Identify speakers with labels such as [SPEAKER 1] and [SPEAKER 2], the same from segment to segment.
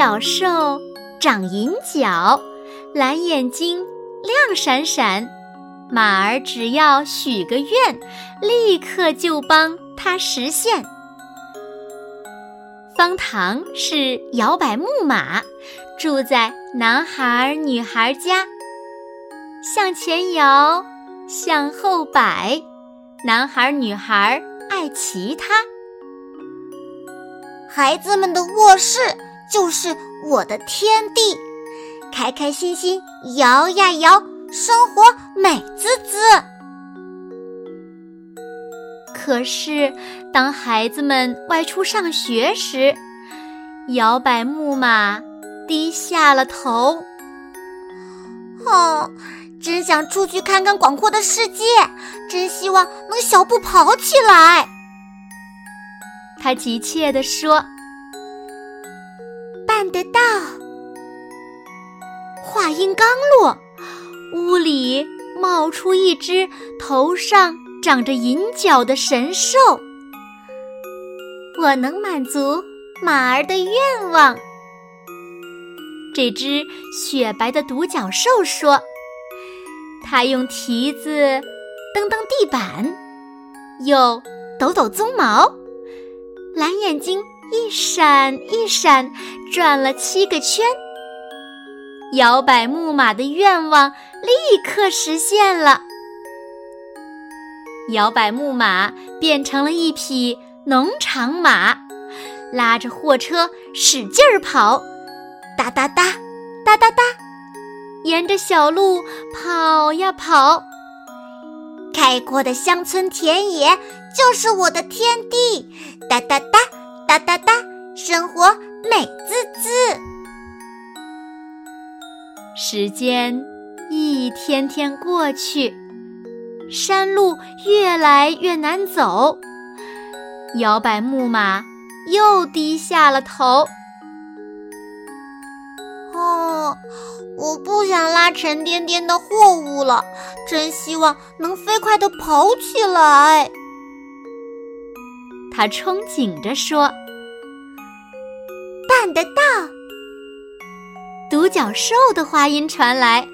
[SPEAKER 1] 独角兽长银角，蓝眼睛亮闪闪，马儿只要许个愿，立刻就帮他实现。方糖是摇摆木马，住在男孩女孩家，向前摇，向后摆，男孩女孩爱骑它。
[SPEAKER 2] 孩子们的卧室。就是我的天地，开开心心摇呀摇，生活美滋滋。
[SPEAKER 1] 可是，当孩子们外出上学时，摇摆木马低下了头。
[SPEAKER 2] 哦，真想出去看看广阔的世界，真希望能小步跑起来。
[SPEAKER 1] 他急切地说。音刚落，屋里冒出一只头上长着银角的神兽。我能满足马儿的愿望。这只雪白的独角兽说：“它用蹄子蹬蹬地板，又抖抖鬃毛，蓝眼睛。”一闪一闪，转了七个圈。摇摆木马的愿望立刻实现了。摇摆木马变成了一匹农场马，拉着货车使劲儿跑，哒哒哒，哒哒哒，沿着小路跑呀跑。
[SPEAKER 2] 开阔的乡村田野就是我的天地，哒哒哒。哒哒哒，生活
[SPEAKER 1] 时间一天天过去，山路越来越难走，摇摆木马又低下了头。
[SPEAKER 2] 哦，我不想拉沉甸甸的货物了，真希望能飞快的跑起来。
[SPEAKER 1] 他憧憬着说：“
[SPEAKER 2] 办得到！”
[SPEAKER 1] 独角兽的话音传来，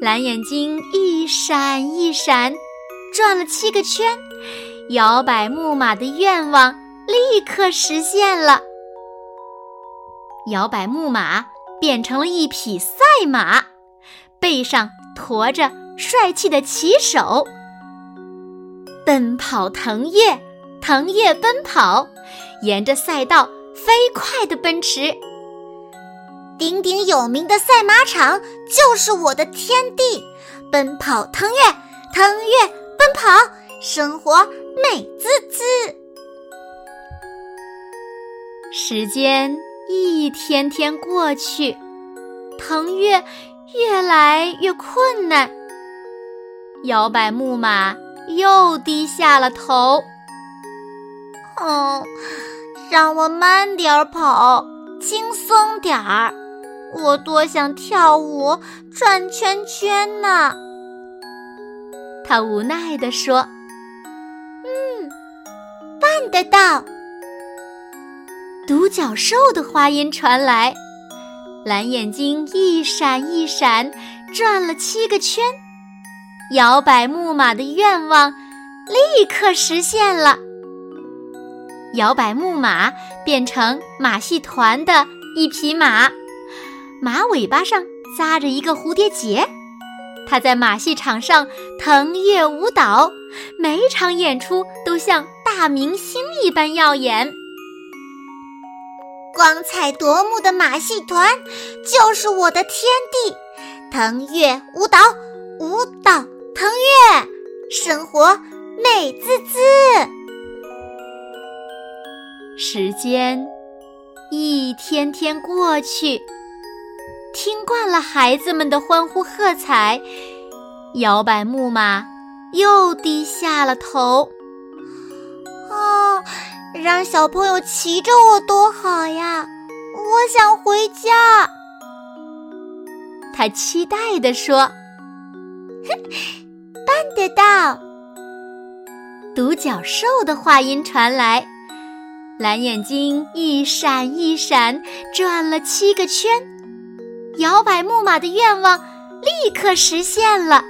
[SPEAKER 1] 蓝眼睛一闪一闪，转了七个圈，摇摆木马的愿望立刻实现了。摇摆木马变成了一匹赛马，背上驮着帅气的骑手，奔跑腾跃。腾跃奔跑，沿着赛道飞快地奔驰。
[SPEAKER 2] 鼎鼎有名的赛马场就是我的天地，奔跑腾跃，腾跃奔跑，生活美滋滋。
[SPEAKER 1] 时间一天天过去，腾跃越来越困难，摇摆木马又低下了头。
[SPEAKER 2] 哦，让我慢点儿跑，轻松点儿。我多想跳舞、转圈圈呢。
[SPEAKER 1] 他无奈地说：“
[SPEAKER 2] 嗯，办得到。”
[SPEAKER 1] 独角兽的话音传来，蓝眼睛一闪一闪，转了七个圈，摇摆木马的愿望立刻实现了。摇摆木马变成马戏团的一匹马，马尾巴上扎着一个蝴蝶结。它在马戏场上腾跃舞蹈，每场演出都像大明星一般耀眼。
[SPEAKER 2] 光彩夺目的马戏团就是我的天地，腾跃舞蹈，舞蹈腾跃，生活美滋滋。
[SPEAKER 1] 时间一天天过去，听惯了孩子们的欢呼喝彩，摇摆木马又低下了头。
[SPEAKER 2] 啊，让小朋友骑着我多好呀！我想回家。
[SPEAKER 1] 他期待地说：“
[SPEAKER 2] 办得到。”
[SPEAKER 1] 独角兽的话音传来，蓝眼睛一闪一闪，转了七个圈，摇摆木马的愿望立刻实现了。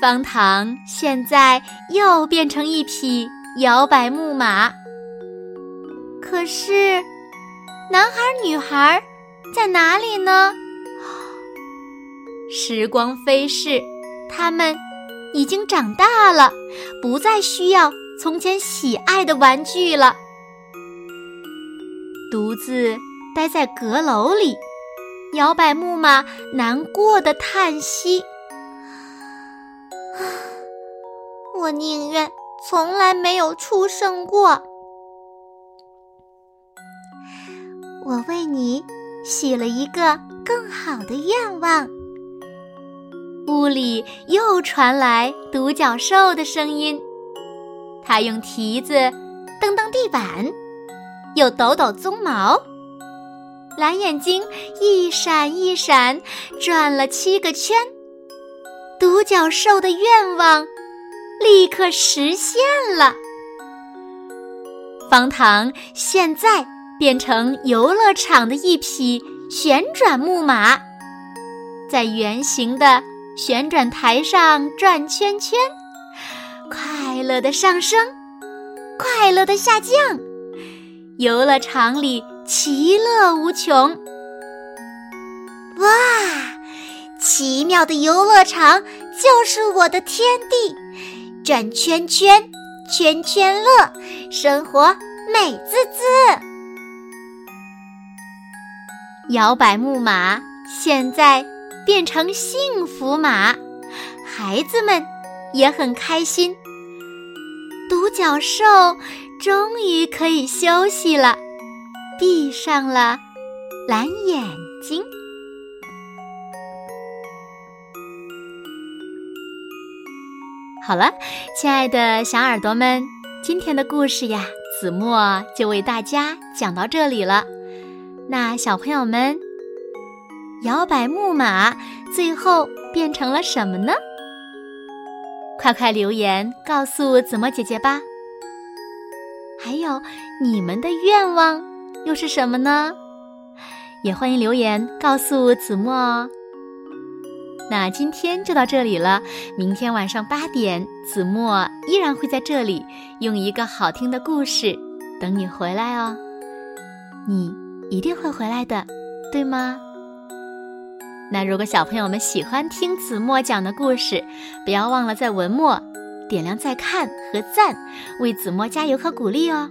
[SPEAKER 1] 方糖现在又变成一匹摇摆木马。可是，男孩女孩在哪里呢？时光飞逝，他们。已经长大了，不再需要从前喜爱的玩具了。独自待在阁楼里，摇摆木马，难过的叹息：“
[SPEAKER 2] 我宁愿从来没有出生过。”我为你许了一个更好的愿望。
[SPEAKER 1] 屋里又传来独角兽的声音，它用蹄子蹬蹬地板，又抖抖鬃毛，蓝眼睛一闪一闪，转了七个圈。独角兽的愿望立刻实现了。方糖现在变成游乐场的一匹旋转木马，在圆形的。旋转台上转圈圈，快乐的上升，快乐的下降，游乐场里其乐无穷。
[SPEAKER 2] 哇，奇妙的游乐场就是我的天地，转圈圈，圈圈乐，生活美滋滋。
[SPEAKER 1] 摇摆木马，现在。变成幸福马，孩子们也很开心。独角兽终于可以休息了，闭上了蓝眼睛。好了，亲爱的小耳朵们，今天的故事呀，子墨就为大家讲到这里了。那小朋友们。摇摆木马最后变成了什么呢？快快留言告诉子墨姐姐吧。还有你们的愿望又是什么呢？也欢迎留言告诉子墨哦。那今天就到这里了，明天晚上八点，子墨依然会在这里用一个好听的故事等你回来哦。你一定会回来的，对吗？那如果小朋友们喜欢听子墨讲的故事，不要忘了在文末点亮再看和赞，为子墨加油和鼓励哦。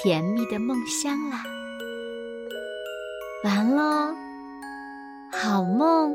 [SPEAKER 1] 甜蜜的梦乡啦！完喽，好梦。